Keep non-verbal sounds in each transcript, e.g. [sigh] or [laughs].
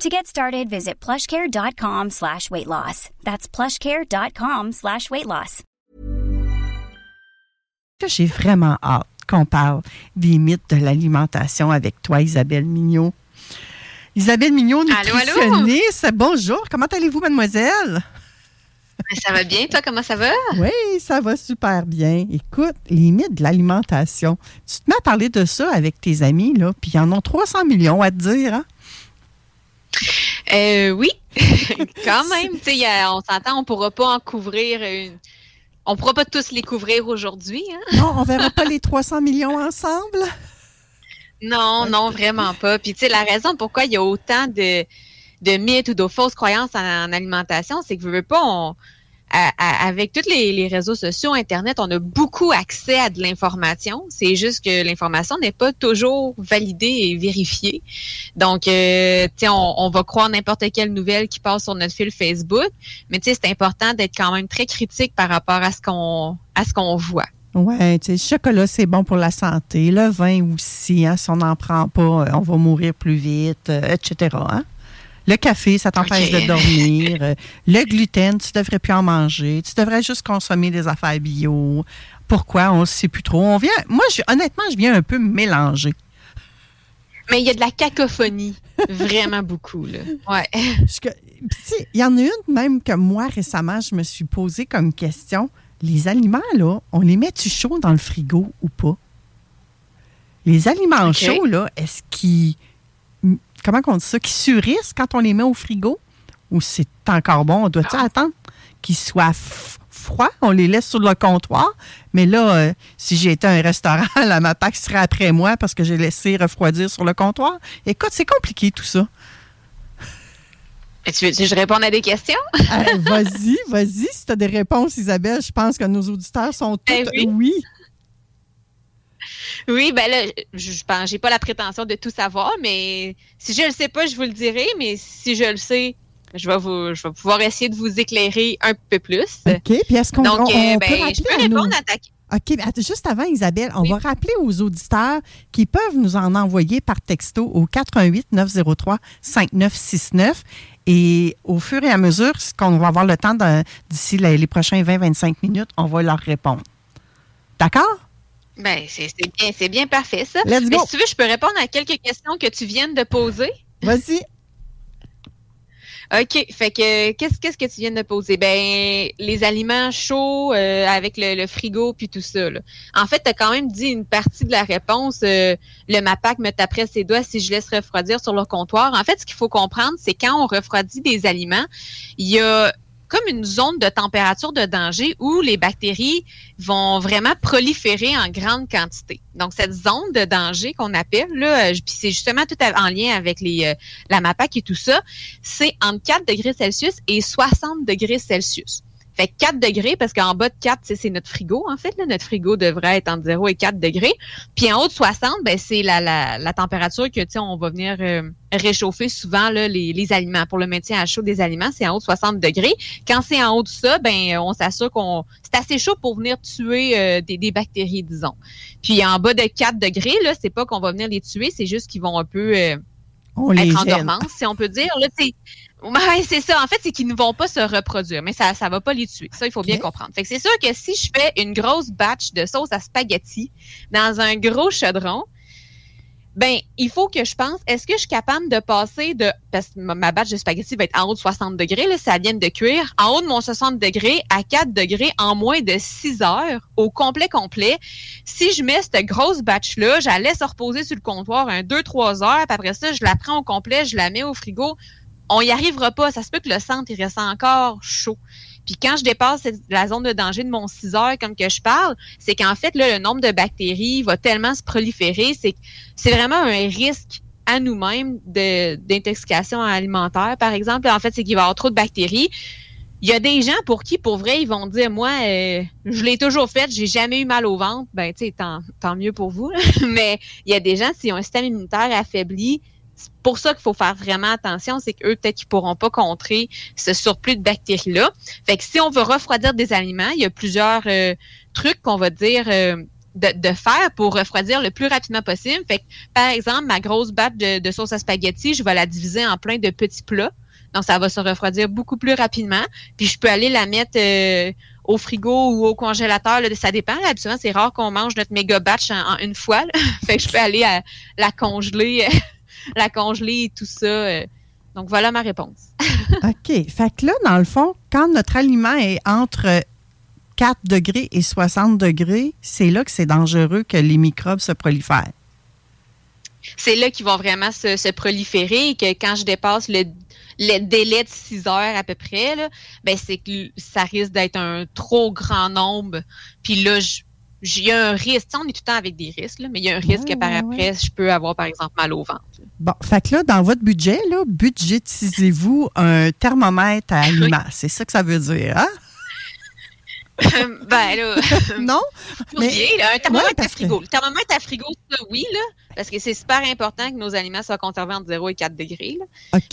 To get started, visit plushcare.com slash weight loss. That's plushcare.com slash weight loss. J'ai vraiment hâte qu'on parle des mythes de l'alimentation avec toi, Isabelle Mignot. Isabelle Mignot, Allô, allô? nutritionniste. Bonjour, comment allez-vous, mademoiselle? Ben, Ça va bien, toi, comment ça va? Oui, ça va super bien. Écoute, les mythes de l'alimentation. Tu te mets à parler de ça avec tes amis, là, puis ils en ont 300 millions à te dire, hein? Euh, oui, [laughs] quand même. Y a- on s'entend, on pourra pas en couvrir une. On pourra pas tous les couvrir aujourd'hui. Hein? Non, on verra pas les 300 millions ensemble? Non, non, vraiment pas. Puis, tu sais, la raison pourquoi il y a autant de, de mythes ou de fausses croyances en, en alimentation, c'est que, veux, veux pas, on, avec tous les, réseaux sociaux, Internet, on a beaucoup accès à de l'information. C'est juste que l'information n'est pas toujours validée et vérifiée. Donc, euh, on, on va croire n'importe quelle nouvelle qui passe sur notre fil Facebook, mais c'est important d'être quand même très critique par rapport à ce qu'on à ce qu'on voit. Sais, le chocolat, c'est bon pour la santé. Le vin aussi, hein, si on n'en prend pas, on va mourir plus vite, euh, etc. hein. Le café, ça t'empêche de dormir. Euh, le gluten, tu devrais plus en manger. Tu devrais juste consommer des affaires bio. Pourquoi? On ne sait plus trop. On vient, moi, je- honnêtement, je viens un peu mélanger. Mais il y a de la cacophonie, vraiment beaucoup là. Ouais. Il y en a une même que moi, récemment, je me suis posé comme question. Les aliments, là, on les met-tu chauds dans le frigo ou pas? Les aliments chauds, là, est-ce qu'ils. Comment on dit ça? Qu'ils surissent quand on les met au frigo? Ou c'est encore bon? On doit-tu attendre qu'ils soient froids? On les laisse sur le comptoir. Mais là, euh, si j'étais à un restaurant, [laughs] la MAPAC serait après moi parce que j'ai laissé refroidir sur le comptoir. Écoute, c'est compliqué tout ça. Tu veux que je réponde à des questions? [laughs] Euh, vas-y, vas-y. Si tu as des réponses, Isabelle, je pense que nos auditeurs sont tous Ben oui. oui. Oui, ben là, je, pense, j'ai pas la prétention de tout savoir, mais si je le sais pas, je vous le dirai, mais si je le sais, je vais vous, je vais pouvoir essayer de vous éclairer un peu plus. OK. Puis est-ce qu'on Donc, on- euh, on ben, peut je peux à répondre à ta OK. juste avant, Isabelle, on Oui. va rappeler aux auditeurs qui peuvent nous en envoyer par texto au 88 903 5969. Et au fur et à mesure, ce qu'on va avoir le temps d'ici les, les prochains 20-25 minutes, on va leur répondre. D'accord? Ben, c'est bien, c'est bien parfait, ça. Let's Mais si tu veux, je peux répondre à quelques questions que tu viens de poser. Vas-y. OK. Fait que qu'est-ce qu'est-ce que tu viens de poser? Ben, les aliments chauds euh, avec le, le frigo puis tout ça. là. En fait, tu as quand même dit une partie de la réponse. euh, le MAPAC me taperait ses doigts si je laisse refroidir sur le comptoir. En fait, ce qu'il faut comprendre, c'est quand on refroidit des aliments, il y a comme une zone de température de danger où les bactéries vont vraiment proliférer en grande quantité. Donc, cette zone de danger qu'on appelle, là, euh, c'est justement tout en lien avec les, euh, la MAPAC et tout ça, c'est entre 4 degrés Celsius et 60 degrés Celsius. Fait que 4 degrés, parce qu'en bas de 4, c'est- notre frigo, en fait. Là. Notre frigo devrait être entre 0 et 4 degrés. Puis en haut de 60, ben, c'est la, la, la température que, tu sais, on va venir euh, réchauffer souvent là, les, les aliments. Pour le maintien à chaud des aliments, c'est en haut de 60 degrés. Quand c'est en haut de ça, ben, on s'assure qu'on... C'est assez chaud pour venir tuer euh, des, des bactéries, disons. Puis en bas de 4 degrés, là, c'est pas qu'on va venir les tuer, c'est juste qu'ils vont un peu... euh, On les être en gèle. dormance, si on peut dire. Là, ouais, c'est ça. En fait, c'est qu'ils ne vont pas se reproduire, mais ça ne va pas les tuer. Ça, il faut bien comprendre. Fait que c'est sûr que si je fais une grosse batch de sauce à spaghetti dans un gros chaudron, ben il faut que je pense, est-ce que je suis capable de passer de, parce que ma batch de spaghetti va être en haut de 60 degrés, là, ça vient de cuire, en haut de mon 60 degrés à 4 degrés en moins de 6 heures, au complet complet. Si je mets cette grosse batch-là, je la laisse reposer sur le comptoir un 2-3 heures, puis après ça, je la prends au complet, je la mets au frigo, on y arrivera pas. Ça se peut que le centre, il reste encore chaud. Puis quand je dépasse la zone de danger de mon 6 heures, comme que je parle, c'est qu'en fait, là, le nombre de bactéries va tellement se proliférer. C'est c'est vraiment un risque à nous-mêmes d'intoxication alimentaire, par exemple. En fait, c'est qu'il va y avoir trop de bactéries. Il y a des gens pour qui, pour vrai, ils vont dire, moi, euh, je l'ai toujours fait, j'ai jamais eu mal au ventre. Ben, tu sais, tant, tant mieux pour vous. [laughs] Mais il y a des gens, s'ils ont un système immunitaire affaibli, c'est pour ça qu'il faut faire vraiment attention, c'est qu'eux, peut-être qu'ils pourront pas contrer ce surplus de bactéries-là. Fait que si on veut refroidir des aliments, il y a plusieurs euh, trucs qu'on va dire euh, de, faire pour refroidir le plus rapidement possible. Fait que, par exemple, ma grosse batte de, sauce à spaghetti, je vais la diviser en plein de petits plats. Donc, ça va se refroidir beaucoup plus rapidement. Puis, je peux aller la mettre euh, au frigo ou au congélateur. ça dépend. Habituellement, c'est rare qu'on mange notre méga batch en, une fois. [laughs] fait que je peux aller à, la congeler la congeler et tout ça. Euh. Donc, voilà ma réponse. [laughs] OK. Fait que là, dans le fond, quand notre aliment est entre 4 degrés et 60 degrés, c'est là que c'est dangereux que les microbes se prolifèrent. C'est là qu'ils vont vraiment se, proliférer et que quand je dépasse le, délai de 6 heures à peu près, ben c'est que ça risque d'être un trop grand nombre. Puis là, je, il y a un risque. on est tout le temps avec des risques, mais il y a un risque que par après, je peux avoir, par exemple, mal au ventre. Bon, fait que là, dans votre budget, là, budgétisez-vous un thermomètre à aliments. C'est ça que ça veut dire, hein? ben là. [laughs] non? Mais, un thermomètre à frigo. Le thermomètre à frigo, ça, oui, là, parce que c'est super important que nos aliments soient conservés entre 0 et 4 degrés.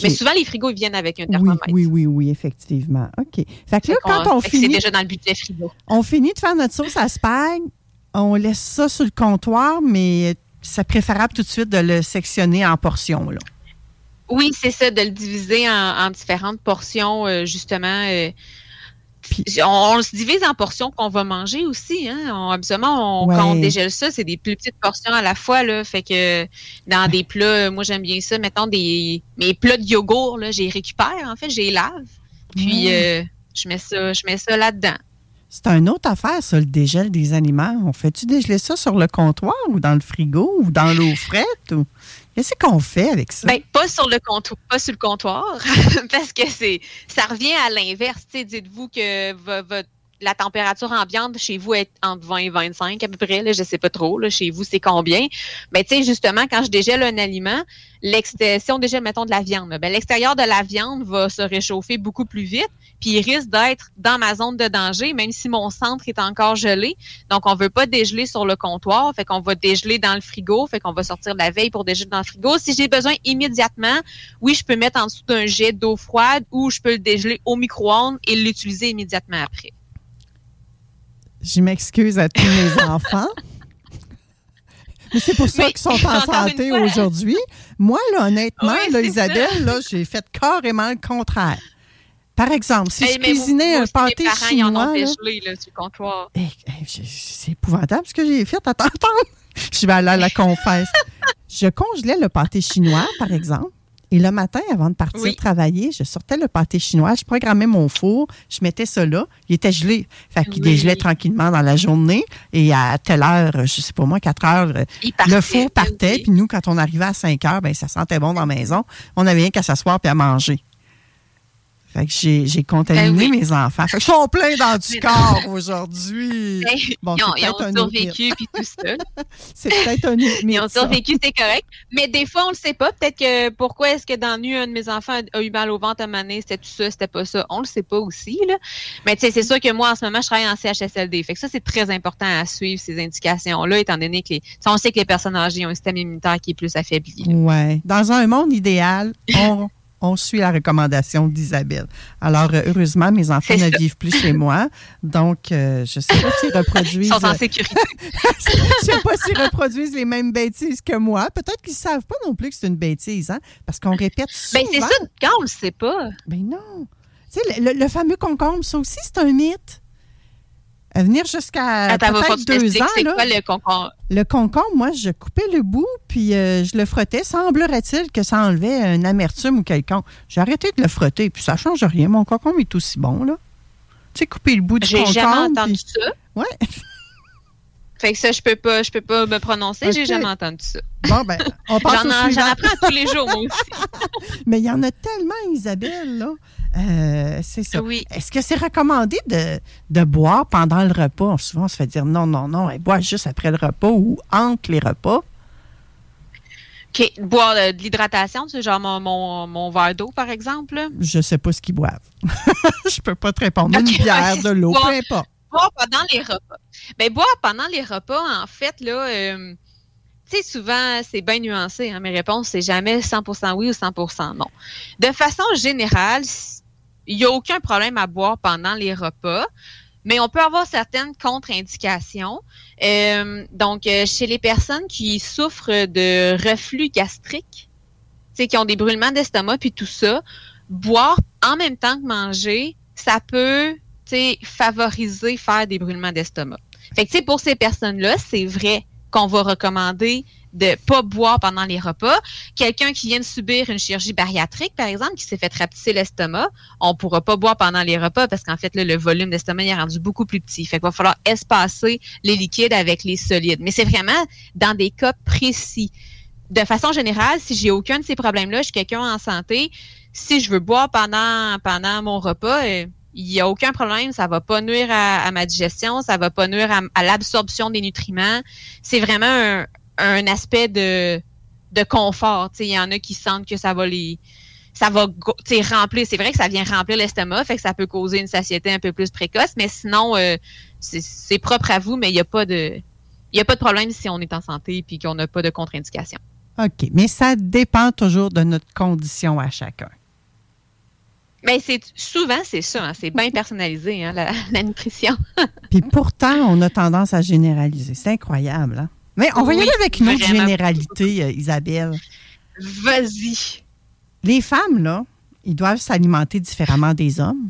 Mais souvent, les frigos, ils viennent avec un thermomètre. Oui, oui, oui, effectivement. OK. Fait que là, quand on, finit. C'est déjà dans le budget frigo. On finit de faire notre sauce à spag, on laisse ça sur le comptoir, mais c'est préférable tout de suite de le sectionner en portions. Là. Oui, c'est ça, de le diviser en, différentes portions, euh, justement. Euh, on, se divise en portions qu'on va manger aussi. Hein? On, absolument, on, quand on dégèle ça, c'est des plus petites portions à la fois. Là, fait que dans des plats, moi j'aime bien ça. Mettons des mes plats de yogourt, là, j'ai récupère, en fait, j'ai lave. Puis euh, je mets ça, je mets ça là-dedans. C'est une autre affaire, ça, le dégel des aliments. On fait-tu dégeler ça sur le comptoir ou dans le frigo ou dans l'eau frette? Ou... Qu'est-ce qu'on fait avec ça? Ben, pas sur le comptoir, pas sur le comptoir, [laughs] parce que c'est ça revient à l'inverse. Dites-vous que votre la température ambiante chez vous est entre 20 et 25 à peu près. Je ne sais pas trop. Chez vous, c'est combien? Mais tu sais, justement, quand je dégèle un aliment, si on dégèle, mettons, de la viande, ben, l'extérieur de la viande va se réchauffer beaucoup plus vite, puis il risque d'être dans ma zone de danger, même si mon centre est encore gelé. Donc, on ne veut pas dégeler sur le comptoir, fait qu'on va dégeler dans le frigo, fait qu'on va sortir de la veille pour dégeler dans le frigo. Si j'ai besoin immédiatement, oui, je peux mettre en dessous d'un jet d'eau froide ou je peux le dégeler au micro-ondes et l'utiliser immédiatement après. Je m'excuse à tous mes [laughs] enfants. Mais c'est pour ça qu'ils sont en santé aujourd'hui. Moi, là, honnêtement, Isabelle, là, j'ai fait carrément le contraire. Par exemple, si je cuisinais un pâté chinois. Eh, eh, c'est épouvantable ce que j'ai fait. Attends, attends. Je vais aller à la confesse. je congelais le pâté chinois, par exemple. Et le matin, avant de partir travailler, je sortais le pâté chinois, je programmais mon four, je mettais ça là. Il était gelé. Fait qu'il dégelait tranquillement dans la journée. Et à telle heure, je sais pas moi, 4 heures, le four partait. Puis nous, quand on arrivait à 5 heures, ben, ça sentait bon dans la maison. On n'avait rien qu'à s'asseoir puis à manger. Fait que j'ai contaminé ben mes enfants. Fait que sont pleins dans du [laughs] corps aujourd'hui. Ben, bon, ils ont, ils ont survécu puis tout ça. [laughs] c'est peut-être un Ils ont survécu, c'est correct. Mais des fois, on le sait pas. Peut-être que pourquoi est-ce que dans nu, un de mes enfants a eu mal au ventre à maner, c'était tout ça, c'était pas ça. On le sait pas aussi. Là. Mais tu sais, c'est sûr que moi, en ce moment, je travaille en CHSLD. Fait que ça, c'est très important à suivre ces indications-là, étant donné que les, on sait que les personnes âgées ont un système immunitaire qui est plus affaibli. Oui. Dans un monde idéal, on on suit la recommandation d'Isabelle. Alors, euh, heureusement, mes enfants ne vivent plus chez moi. Donc, euh, je ne sais pas s'ils [laughs] reproduisent. Ils sont en sécurité. [laughs] je ne sais pas s'ils reproduisent les mêmes bêtises que moi. Peut-être qu'ils ne savent pas non plus que c'est une bêtise, hein? Parce qu'on répète souvent. [laughs] Ben, c'est ça, quand on ne le sait pas. Ben non. Tu sais, le, fameux concombre, ça aussi, c'est un mythe. À venir jusqu'à peut-être deux ans. C'est quoi le concombre? Le concombre, moi, je coupais le bout, puis euh, je le frottais. Semblerait-il que ça enlevait une amertume ou quelconque. J'ai arrêté de le frotter, puis ça change rien. Mon concombre est aussi bon, là. Tu sais, couper le bout du J'ai concombre. jamais entendu puis- ça. Ouais. [laughs] Fait que ça, je peux pas, je peux pas me prononcer. J'ai jamais entendu ça. Bon, ben, on [laughs] passe J'en apprends tous les jours, moi aussi. [laughs] Mais il y en a tellement, Isabelle, là. Euh, c'est ça. Oui. Est-ce que c'est recommandé de, de boire pendant le repas? Souvent, on se fait dire non, non, non, elle boit juste après le repas ou entre les repas. OK. Boire de l'hydratation, c'est genre mon, mon, mon verre d'eau, par exemple. Je sais pas ce qu'ils boivent. [laughs] Je peux pas te répondre. Une bière, de l'eau, peu importe. Boire pendant les repas. Ben, boire pendant les repas, en fait, là, euh, tu sais, souvent, c'est bien nuancé. Hein, mes réponses, c'est jamais 100% oui ou 100% non. De façon générale, il n'y a aucun problème à boire pendant les repas, mais on peut avoir certaines contre-indications. Euh, donc, euh, chez les personnes qui souffrent de reflux gastrique, qui ont des brûlements d'estomac puis tout ça, boire en même temps que manger, ça peut favoriser faire des brûlements d'estomac. Fait que, pour ces personnes-là, c'est vrai qu'on va recommander de pas boire pendant les repas. Quelqu'un qui vient de subir une chirurgie bariatrique, par exemple, qui s'est fait rapetisser l'estomac, on pourra pas boire pendant les repas parce qu'en fait, le volume d'estomac est rendu beaucoup plus petit. Fait qu'il va falloir espacer les liquides avec les solides. Mais c'est vraiment dans des cas précis. De façon générale, si j'ai aucun de ces problèmes-là, je suis quelqu'un en santé, si je veux boire pendant, mon repas, euh, il n'y a aucun problème, ça va pas nuire à, ma digestion, ça va pas nuire à, à l'absorption des nutriments. C'est vraiment un, un aspect de, de confort. Il y en a qui sentent que ça va les ça va remplir. C'est vrai que ça vient remplir l'estomac, fait que ça peut causer une satiété un peu plus précoce, mais sinon, euh, c'est- propre à vous, mais il n'y a pas de. Il n'y a pas de problème si on est en santé et qu'on n'a pas de contre-indication. OK. Mais ça dépend toujours de notre condition à chacun. Mais c'est souvent c'est ça, hein, c'est bien personnalisé hein, la, [laughs] la nutrition. Puis pourtant, on a tendance à généraliser. C'est incroyable. Hein? Mais on va y aller avec une autre généralité, euh, Isabelle. Vas-y. Les femmes, là, ils doivent s'alimenter différemment des hommes.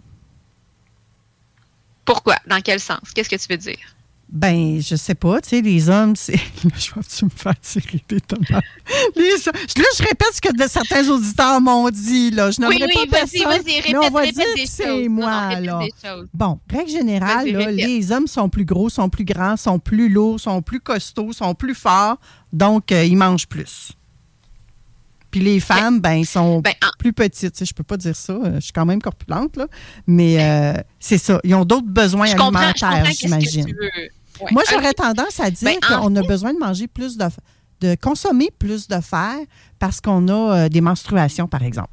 Pourquoi? Dans quel sens? Qu'est-ce que tu veux dire? Ben, je sais pas, tu sais, les hommes, c'est. [laughs] Je vais-tu me faire tirer des tomates? Les... Là, je répète ce que de- certains auditeurs m'ont dit, là. Je Oui, oui, pas vas-y, vas-y, mais on répète, va répète dire des que choses. c'est Non, non, moi, répète là. des. Bon, règle générale, là, répète. les hommes sont plus gros, sont plus grands, sont plus lourds, sont plus costauds, sont plus forts, donc euh, ils mangent plus. Puis les femmes, ben, sont Ben, en- plus petites. Je peux pas dire ça, euh, je suis quand même corpulente, là. Mais euh, c'est ça, ils ont d'autres besoins je alimentaires, j'imagine. Ouais. Moi, j'aurais tendance à dire Ben, qu'on a besoin de manger plus de, de consommer plus de fer parce qu'on a euh, des menstruations, par exemple.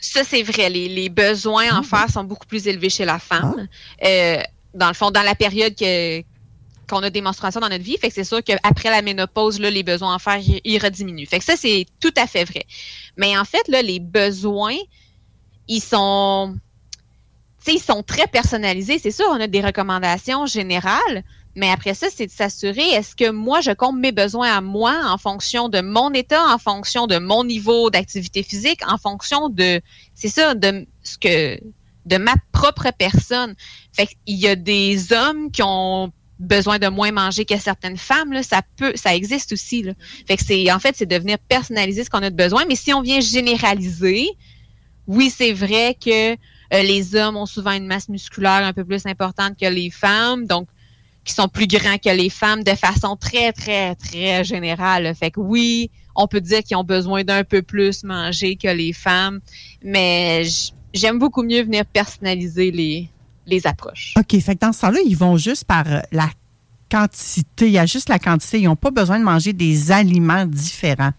Ça, c'est vrai. Les, les besoins Ah, en fer sont beaucoup plus élevés chez la femme. Euh, dans le fond, dans la période que qu'on a des dans notre vie, fait que c'est sûr qu'après la ménopause, là, les besoins en fer, ils, rediminuent. Fait que ça, c'est tout à fait vrai. Mais en fait, là, les besoins, ils sont, ils sont très personnalisés. C'est sûr, on a des recommandations générales, mais après ça, c'est de s'assurer, est-ce que moi, je compte mes besoins à moi en fonction de mon état, en fonction de mon niveau d'activité physique, en fonction de, c'est ça, de ce que, de ma propre personne. Fait qu'il y a des hommes qui ont besoin de moins manger que certaines femmes, là, ça peut, ça existe aussi. Là. Fait que c'est, en fait, c'est de venir personnaliser ce qu'on a de besoin. Mais si on vient généraliser, oui, c'est vrai que euh, les hommes ont souvent une masse musculaire un peu plus importante que les femmes, donc qui sont plus grands que les femmes de façon très, très, très générale. Fait que oui, on peut dire qu'ils ont besoin d'un peu plus manger que les femmes, mais j'aime beaucoup mieux venir personnaliser les, les approches. OK, fait que dans ce temps-là, ils vont juste par euh, la quantité. Il y a juste la quantité. Ils n'ont pas besoin de manger des aliments différents.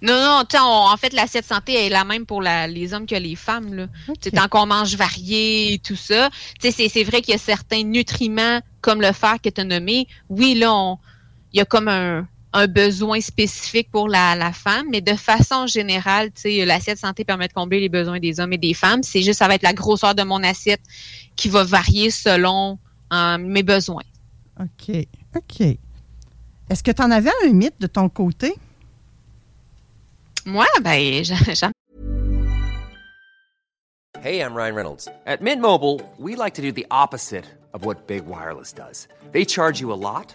Non, non, on- en fait, l'assiette santé est la même pour la- les hommes que les femmes. Là. Tant qu'on mange varié et tout ça. C'est- vrai qu'il y a certains nutriments comme le fer que tu as nommé. Oui, là, il y a comme un, un besoin spécifique pour la, la femme, mais de façon générale, tu sais, l'assiette santé permet de combler les besoins des hommes et des femmes. C'est juste, ça va être la grosseur de mon assiette qui va varier selon euh, mes besoins. OK. OK. Est-ce que tu en avais un mythe de ton côté? Moi, ben, [laughs] j'en j'en Hey, I'm Ryan Reynolds. At Mint Mobile, we like to do the opposite of what Big Wireless does. They charge you a lot,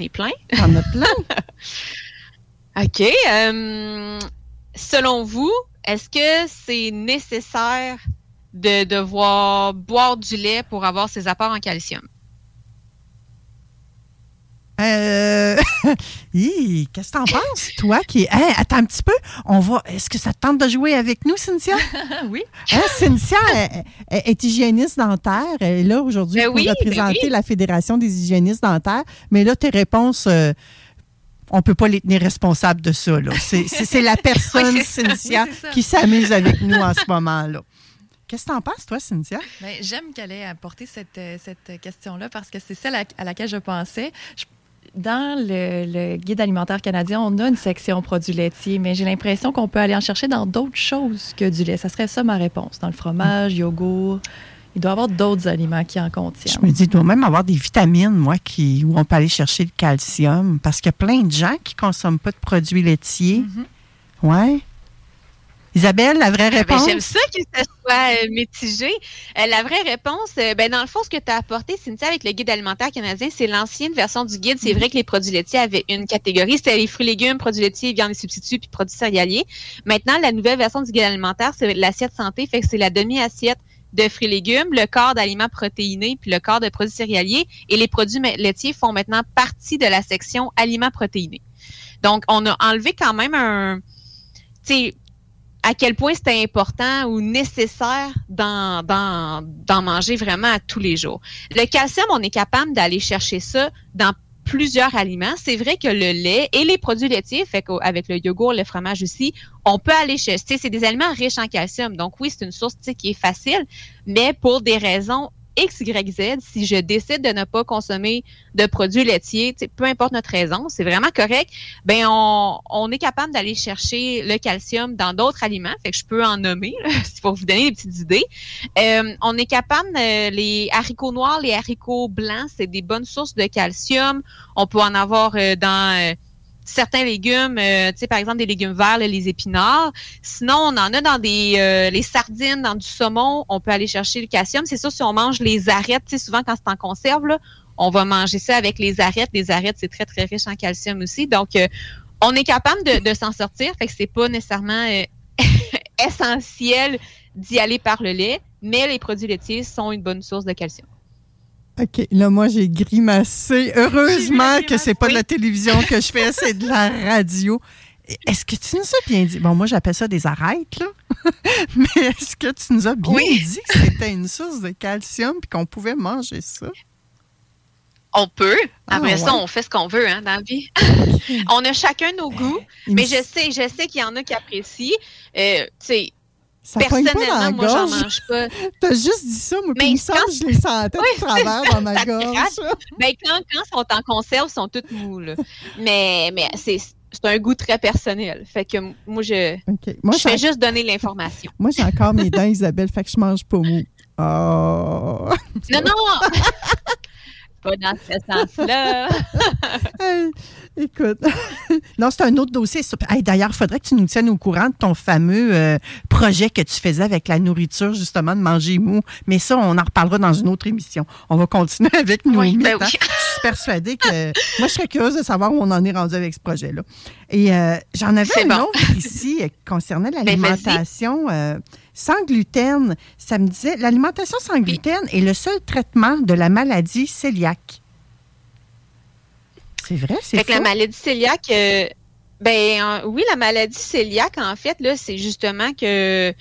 Est plein. T'en as plein. [laughs] OK. euh, selon vous, est-ce que c'est nécessaire de devoir boire du lait pour avoir ses apports en calcium? Euh... [laughs] Qu'est-ce que t'en penses, toi qui. Hein, attends un petit peu. On va. Est-ce que ça te tente de jouer avec nous, Cynthia? [laughs] oui. Hein, Cynthia elle- elle est hygiéniste dentaire. Elle est là aujourd'hui Ben pour oui, ben représenter oui. la Fédération des hygiénistes dentaires. Mais là, tes réponses, euh, on peut pas les tenir responsables de ça. là. C'est- la [laughs] personne, Oui, Cynthia, Oui, qui s'amuse avec nous en ce moment-là. Qu'est-ce que t'en penses, toi, Cynthia? Ben, J'aime qu'elle ait apporté cette, euh, cette question-là parce que c'est celle à, à laquelle je pensais. Je- dans le, le guide alimentaire canadien, on a une section produits laitiers, mais j'ai l'impression qu'on peut aller en chercher dans d'autres choses que du lait. Ça serait ça ma réponse. Dans le fromage, yogourt. Il doit y avoir d'autres aliments qui en Je contiennent. me dis, il doit même avoir des vitamines, moi, qui, où on peut aller chercher le calcium. Parce qu'il y a plein de gens qui ne consomment pas de produits laitiers. Mhm. Ouais. Isabelle, la vraie Ah ben, réponse? J'aime ça que ça soit euh, mitigé. Euh, la vraie réponse, euh, ben, dans le fond, ce que tu as apporté, Cynthia, avec le guide alimentaire canadien, c'est l'ancienne version du guide. C'est vrai que les produits laitiers avaient une catégorie, c'était les fruits, légumes, produits laitiers, viande et substituts, puis produits céréaliers. Maintenant, la nouvelle version du guide alimentaire, c'est l'assiette santé, fait que c'est la demi-assiette de fruits et légumes, le quart d'aliments protéinés, puis le quart de produits céréaliers. Et les produits laitiers font maintenant partie de la section aliments protéinés. Donc, on a enlevé quand même un... Tu sais, à quel point c'était important ou nécessaire d'en, manger vraiment tous les jours. Le calcium, on est capable d'aller chercher ça dans plusieurs aliments. C'est vrai que le lait et les produits laitiers, qu'avec le yogourt, le fromage aussi, on peut aller chercher. C'est des aliments riches en calcium. Donc oui, c'est une source qui est facile, mais pour des raisons X, Y, Z, si je décide de ne pas consommer de produits laitiers, peu importe notre raison, c'est vraiment correct, ben on, est capable d'aller chercher le calcium dans d'autres aliments, fait que je peux en nommer, là, [laughs] pour vous donner des petites idées. Euh, on est capable, euh, les haricots noirs, les haricots blancs, c'est des bonnes sources de calcium. On peut en avoir euh, dans certains légumes, euh, tu sais, par exemple des légumes verts, là, les épinards. Sinon, on en a dans des euh, les sardines, dans du saumon, on peut aller chercher le calcium. C'est sûr, si on mange les arêtes, tu sais, souvent quand c'est en conserve, là, on va manger ça avec les arêtes. Les arêtes, c'est très, très riche en calcium aussi. Donc, euh, on est capable de, s'en sortir. Fait que c'est pas nécessairement euh, [laughs] essentiel d'y aller par le lait, mais les produits laitiers sont une bonne source de calcium. OK. Là, moi, j'ai grimacé. Heureusement que c'est pas de la télévision que je fais, c'est de la radio. Est-ce que tu nous as bien dit? Bon, moi, j'appelle ça des arêtes, là. [laughs] Mais est-ce que tu nous as bien Oui. dit que c'était une source de calcium et qu'on pouvait manger ça? On peut. Après Ah, ça, ouais. on fait ce qu'on veut hein, dans la vie. [laughs] on a chacun nos goûts, Il mais je sais, je sais qu'il y en a qui apprécient. Euh, tu sais, ça pogne pas dans personnellement, la moi, j'en mange pas. [laughs] T'as juste dit ça, moi, puis Mais que je les sentais de travers dans ma [laughs] Ça gorge. gratte. Ben, quand, quand ils sont en conserve, ils sont toutes mous. là. Mais, mais c'est c'est un goût très personnel. Fait que moi, je. Moi, je fais juste donner l'information. moi, j'ai encore mes dents, Isabelle, fait que je mange pas mou. Oh! Non, non! [laughs] pas dans ce sens-là. [laughs] Hey, écoute, [laughs] Non, c'est un autre dossier. D'ailleurs, il faudrait que tu nous tiennes au courant de ton fameux euh, projet que tu faisais avec la nourriture, justement, de manger mou. Mais ça, on en reparlera dans une autre émission. On va continuer [laughs] avec nous. Oui, ben hein. Je suis persuadée que. moi, je serais curieuse de savoir où on en est rendu avec ce projet-là. Et euh, j'en avais un autre ici concernant ben, l'alimentation euh, sans gluten. Ça me disait l'alimentation sans gluten est le seul traitement de la maladie cœliaque. C'est vrai, c'est La maladie cœliaque, euh, ben oui, la maladie cœliaque, en fait, là, c'est justement que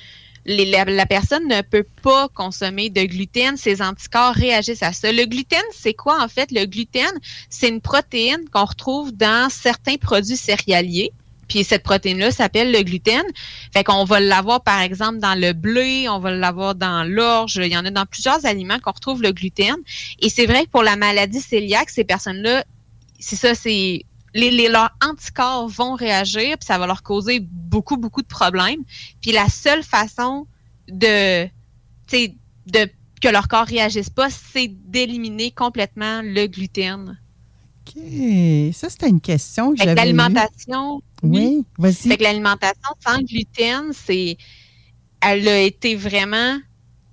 la, personne ne peut pas consommer de gluten, ses anticorps réagissent à ça. Le gluten, c'est quoi en fait? Le gluten, c'est une protéine qu'on retrouve dans certains produits céréaliers. Puis cette protéine-là s'appelle le gluten. Fait qu'on va l'avoir, par exemple, dans le blé, on va l'avoir dans l'orge. Il y en a dans plusieurs aliments qu'on retrouve le gluten. Et c'est vrai que pour la maladie cœliaque, ces personnes-là, c'est ça, c'est les, leurs anticorps vont réagir, puis ça va leur causer beaucoup, beaucoup de problèmes. Puis la seule façon de, de que leur corps réagisse pas, c'est d'éliminer complètement le gluten. OK. Ça, c'était une question que j'avais. L'alimentation. Oui, vas-y. Fait que l'alimentation sans gluten, c'est. Elle a été vraiment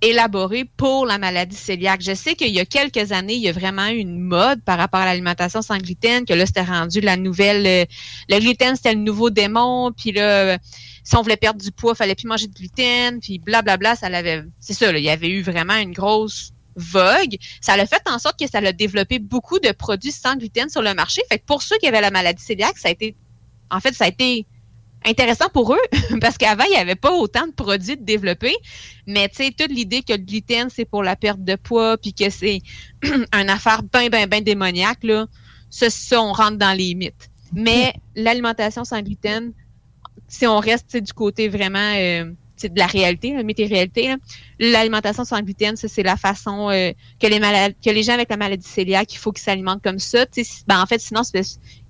élaboré pour la maladie cœliaque. Je sais qu'il y a quelques années, il y a vraiment eu une mode par rapport à l'alimentation sans gluten, que là, c'était rendu la nouvelle... Euh, le gluten, c'était le nouveau démon, puis là, si on voulait perdre du poids, il fallait plus manger de gluten, puis blablabla, bla, bla, ça l'avait... C'est ça, il y avait eu vraiment une grosse vogue. Ça a fait en sorte que ça a développé beaucoup de produits sans gluten sur le marché. Fait que pour ceux qui avaient la maladie cœliaque, ça a été... En fait, ça a été intéressant pour eux [laughs] parce qu'avant, il n'y avait pas autant de produits de développer. Mais tu sais, toute l'idée que le gluten, c'est pour la perte de poids puis que c'est [clears throat] une affaire bien, bien, bien démoniaque, là, ça, ça, on rentre dans les mythes. Mais l'alimentation sans gluten, si on reste du côté vraiment euh, de la réalité, la réalité, l'alimentation sans gluten, c'est la façon euh, que, les que les gens avec la maladie cœliaque, il faut qu'ils s'alimentent comme ça. Ben, en fait, sinon,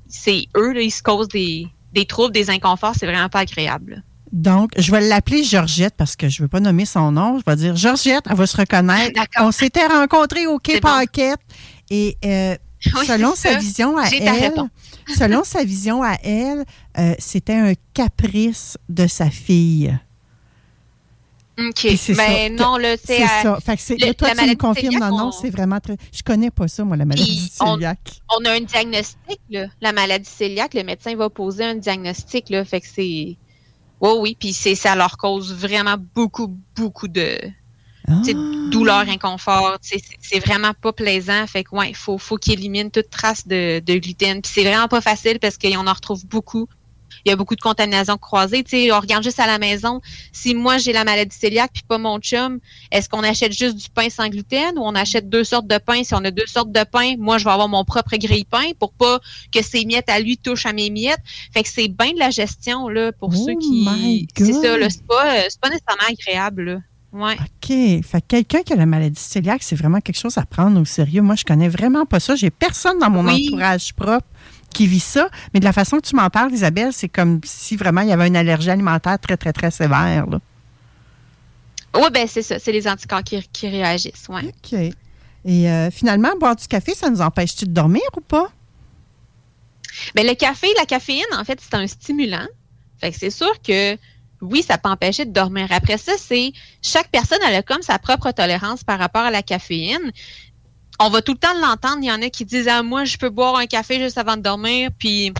c'est eux, là, ils se causent des, des troubles, des inconforts, c'est vraiment pas agréable. Donc, je vais l'appeler Georgette parce que je ne veux pas nommer son nom. Je vais dire Georgette, elle va se reconnaître. On s'était rencontrés au Quai Paquette et euh, selon sa vision à elle, selon sa vision à elle, euh, c'était un caprice de sa fille. OK. Mais non, là, c'est. ça. Fait que toi, tu me confirmes, non, non, c'est vraiment très. Je connais pas ça, moi, la maladie cœliaque. On, a un diagnostic, là. La maladie cœliaque, le médecin va poser un diagnostic, là. Fait que c'est. Oui, oui. Puis ça leur cause vraiment beaucoup, beaucoup de. Ah. douleur, inconfort. C'est vraiment pas plaisant. Fait que, ouais, il faut, faut qu'ils éliminent toute trace de, de gluten. Puis c'est vraiment pas facile parce qu'on en retrouve beaucoup il y a beaucoup de contamination croisée. Tu sais, on regarde juste à la maison. Si moi, j'ai la maladie cœliaque puis pas mon chum, est-ce qu'on achète juste du pain sans gluten ou on achète deux sortes de pain? Si on a deux sortes de pain, moi, je vais avoir mon propre grille-pain pour pas que ses miettes à lui touchent à mes miettes. Fait que c'est bien de la gestion, là, pour ceux oh qui... C'est ça, là. C'est pas, pas nécessairement agréable, là. Ouais. OK. Fait quelqu'un qui a la maladie cœliaque, c'est vraiment quelque chose à prendre au sérieux. Moi, je connais vraiment pas ça. J'ai personne dans mon entourage propre qui vit ça. Mais de la façon que tu m'en parles, Isabelle, c'est comme si vraiment il y avait une allergie alimentaire très, très, très sévère. Oui, bien, c'est ça. C'est les anticorps qui, réagissent. Ouais. OK. Et euh, finalement, boire du café, ça nous empêche-tu de dormir ou pas? Bien, le café, la caféine, en fait, c'est un stimulant. Fait que c'est sûr que oui, ça peut empêcher de dormir. Après ça, c'est chaque personne elle a comme sa propre tolérance par rapport à la caféine on va tout le temps l'entendre. Il y en a qui disent Ah, moi, je peux boire un café juste avant de dormir, puis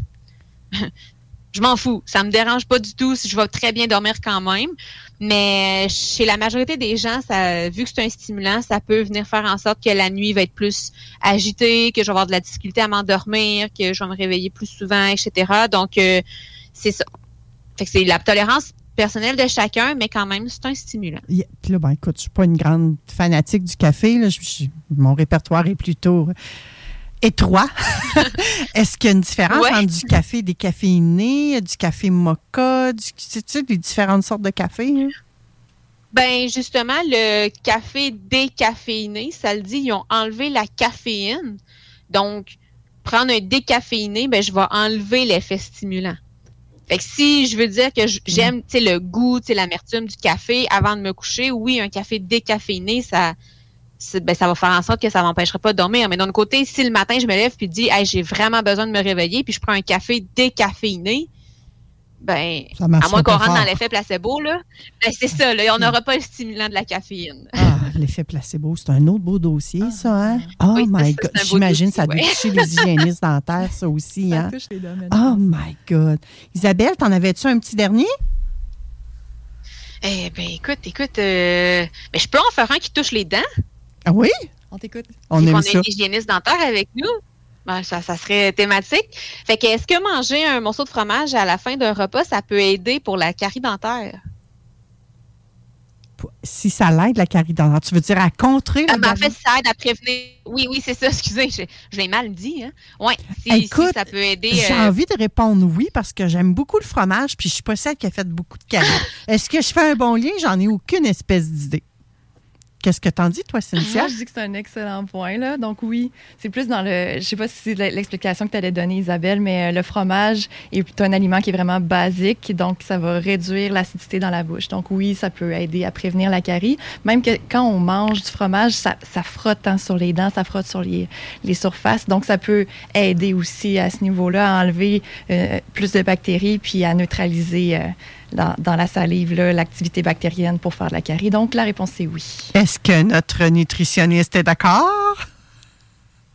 [laughs] je m'en fous. Ça me dérange pas du tout. si Je vais très bien dormir quand même. Mais chez la majorité des gens, ça, vu que c'est un stimulant, ça peut venir faire en sorte que la nuit va être plus agitée, que je vais avoir de la difficulté à m'endormir, que je vais me réveiller plus souvent, etc. Donc, euh, c'est ça. Fait que c'est la tolérance personnel de chacun, mais quand même, c'est un stimulant. Puis là, ben, écoute, je ne suis pas une grande fanatique du café. mon répertoire est plutôt étroit. [laughs] Est-ce qu'il y a une différence entre du café décaféiné, du café mocha, du, tu sais, les différentes sortes de café? Hein? Ben justement, le café décaféiné, ça le dit, ils ont enlevé la caféine. Donc, prendre un décaféiné, ben je vais enlever l'effet stimulant. Fait que si je veux dire que j'aime le goût, l'amertume du café avant de me coucher, oui, un café décaféiné, ça, ben, ça va faire en sorte que ça m'empêchera pas de dormir. Mais d'un côté, si le matin, je me lève puis dis, hey, j'ai vraiment besoin de me réveiller, puis je prends un café décaféiné, ben, à moins qu'on rentre dans l'effet placebo, là, ben, c'est ça, là, on n'aura pas le stimulant de la caféine. Ah, l'effet placebo, c'est un autre beau dossier, ah, ça, hein? Oh my God! J'imagine ça doit toucher les hygiénistes dentaires, ça aussi, [laughs] ça hein? Touche les domaines. Oh my God! Isabelle, t'en avais-tu un petit dernier? Eh ben, écoute, écoute, euh, ben, je peux en faire un qui touche les dents. Ah oui? On t'écoute. On aime on a une hygiéniste dentaire avec nous. Ben, ça, ça, serait thématique. Fait que est-ce que manger un morceau de fromage à la fin d'un repas, ça peut aider pour la carie dentaire? Si ça l'aide, la carie dentaire, tu veux dire à contrer la ah, ben, En fait, ça aide à prévenir. Oui, oui, c'est ça, [laughs] excusez, je, je l'ai mal dit. Hein? Oui, si, Écoute, ça peut aider. J'ai euh, envie de répondre oui parce que j'aime beaucoup le fromage, puis je suis pas celle qui a fait beaucoup de caries. [laughs] Est-ce que je fais un bon lien? J'en ai aucune espèce d'idée. Qu'est-ce que t'en dis, toi, Cynthia? Je dis que c'est un excellent point. Là. Donc, oui, c'est plus dans le. Je sais pas si c'est l'explication que tu allais donner, Isabelle, mais euh, le fromage est un aliment qui est vraiment basique. Donc, ça va réduire l'acidité dans la bouche. Donc, oui, ça peut aider à prévenir la carie. Même que quand on mange du fromage, ça, frotte hein, sur les dents, ça frotte sur les, les, surfaces. Donc, ça peut aider aussi à ce niveau-là à enlever euh, plus de bactéries puis à neutraliser. Euh, dans, la salive l'activité bactérienne pour faire de la carie? Donc, la réponse est oui. Est-ce que notre nutritionniste est d'accord?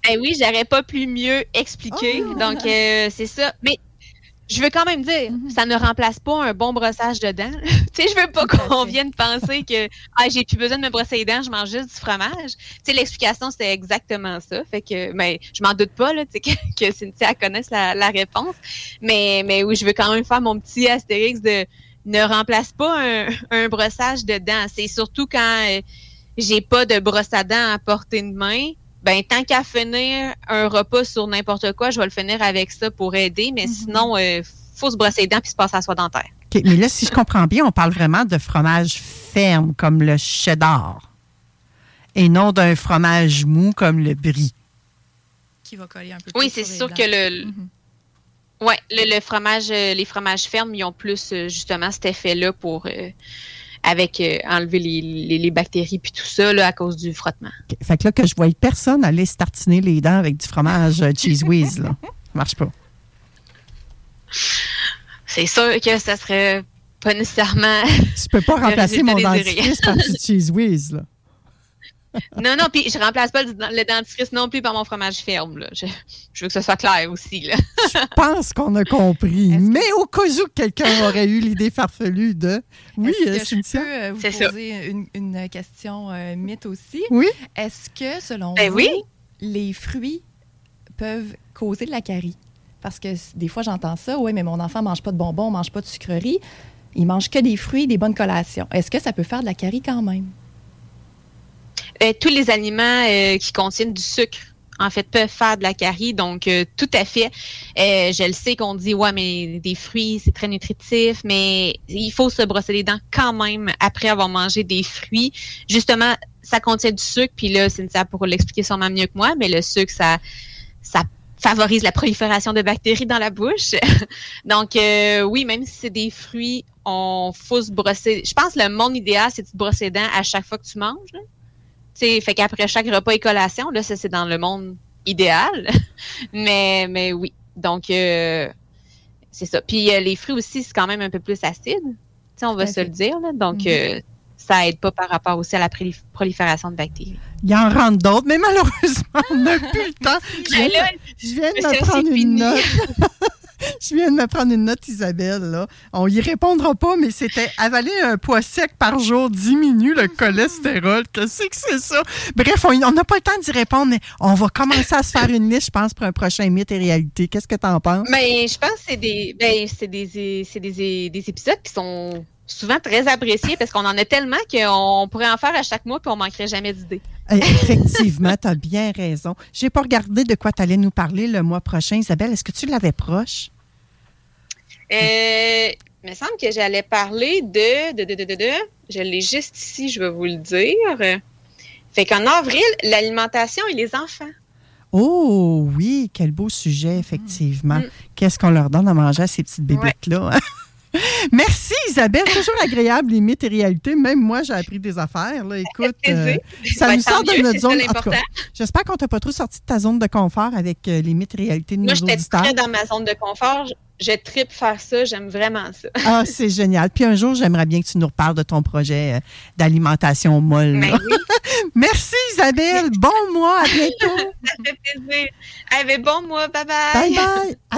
Eh oui, j'aurais pas pu mieux expliquer. Oh! Donc, euh, c'est ça. Mais je veux quand même dire, mm-hmm. ça ne remplace pas un bon brossage de dents. [laughs] tu sais, je veux pas qu'on vienne penser que ah, j'ai plus besoin de me brosser les dents, je mange juste du fromage. Tu sais, l'explication, c'était exactement ça. Fait que, mais je m'en doute pas, là, tu sais, [laughs] que, que Cynthia connaisse la, la, réponse. Mais, mais oui, je veux quand même faire mon petit astérix de ne remplace pas un, un brossage de dents. C'est surtout quand euh, j'ai pas de brosse à dents à portée de main. Ben, tant qu'à finir un repas sur n'importe quoi, je vais le finir avec ça pour aider. Mais mhm. sinon, il euh, faut se brosser les dents puis se passer à soi dentaire. Mais là, si je comprends bien, on parle vraiment de fromage ferme comme le cheddar et non d'un fromage mou comme le brie. Qui va coller un peu Oui, c'est sûr que le, mhm. Oui, le, fromage, euh, les fromages fermes, ils ont plus euh, justement cet effet-là pour euh, avec enlever les, bactéries puis tout ça là, à cause du frottement. Fait que là, que je voyais personne aller se tartiner les dents avec du fromage cheese whiz, là. Ça marche pas. C'est sûr que ça serait pas nécessairement. Tu peux pas [laughs] remplacer mon dentifrice par du cheese whiz, là non, non, puis je remplace pas le, dentifrice non plus par mon fromage ferme. Je, veux que ce soit clair aussi. Là. je pense qu'on a compris. Mais au cas où quelqu'un aurait eu l'idée farfelue de. Oui, Est-ce que je peux euh, vous poser une, question euh, mythe aussi? Oui. Est-ce que, selon ben vous, oui? les fruits peuvent causer de la carie? Parce que des fois, j'entends ça. Oui, mais mon enfant mange pas de bonbons, mange pas de sucreries. Il mange que des fruits, des bonnes collations. Est-ce que ça peut faire de la carie quand même? Euh, tous les aliments euh, qui contiennent du sucre en fait, peuvent faire de la carie. Donc, euh, tout à fait. je le sais qu'on dit, ouais, mais des fruits, c'est très nutritif, mais il faut se brosser les dents quand même après avoir mangé des fruits. Justement, ça contient du sucre, puis là, Cynthia pourra l'expliquer sûrement mieux que moi, mais le sucre, ça, ça favorise la prolifération de bactéries dans la bouche. [laughs] Donc, oui, même si c'est des fruits, on faut se brosser. Je pense que le monde idéal, c'est de se brosser les dents à chaque fois que tu manges fait qu'après chaque repas et collation, là, ça c'est dans le monde idéal. [laughs] mais, mais oui. Donc euh, c'est ça. Puis euh, les fruits aussi, c'est quand même un peu plus acide. on va se le dire. Donc mm-hmm. euh, ça aide pas par rapport aussi à la prolifération de bactéries. Il y en rentre d'autres, mais malheureusement, on n'a plus le temps. [laughs] Je viens, je viens de me prendre une note. [laughs] [laughs] je viens de me prendre une note, Isabelle. Là. On y répondra pas, mais c'était avaler un poids sec par jour diminue le cholestérol. Qu'est-ce que c'est ça? Bref, on n'a pas le temps d'y répondre, mais on va commencer à se faire une liste, je pense, pour un prochain mythe et réalité. Qu'est-ce que tu en penses? Mais je pense que c'est des, ben, des, des, des épisodes qui sont souvent très appréciés parce qu'on en a tellement qu'on pourrait en faire à chaque mois puis on manquerait jamais d'idées. Eh, effectivement, tu as bien raison. Je n'ai pas regardé de quoi tu allais nous parler le mois prochain. Isabelle, est-ce que tu l'avais proche? Euh, il me semble que j'allais parler de, de, de, de, de, je l'ai juste ici, je vais vous le dire. Fait qu'en avril, l'alimentation et les enfants. Oh oui, quel beau sujet, effectivement. Mm. Qu'est-ce qu'on leur donne à manger à ces petites bébites-là? Hein? [laughs] Merci Isabelle, toujours agréable les mythes et réalités. Même moi, j'ai appris des affaires. Là. [laughs] Écoute, euh, [laughs] ça Ben, nous sort de mieux, notre zone. J'espère qu'on t'a pas trop sorti de ta zone de confort avec euh, les mythes et réalités de Moi, nos j'étais auditeurs. très dans ma zone de confort. Je, tripe faire ça. J'aime vraiment ça. Ah, c'est génial. Puis un jour, j'aimerais bien que tu nous reparles de ton projet euh, d'alimentation molle. Oui, Merci Isabelle. Bon mois. À bientôt. ça fait plaisir. Bon mois. Bye bye. Bye bye. À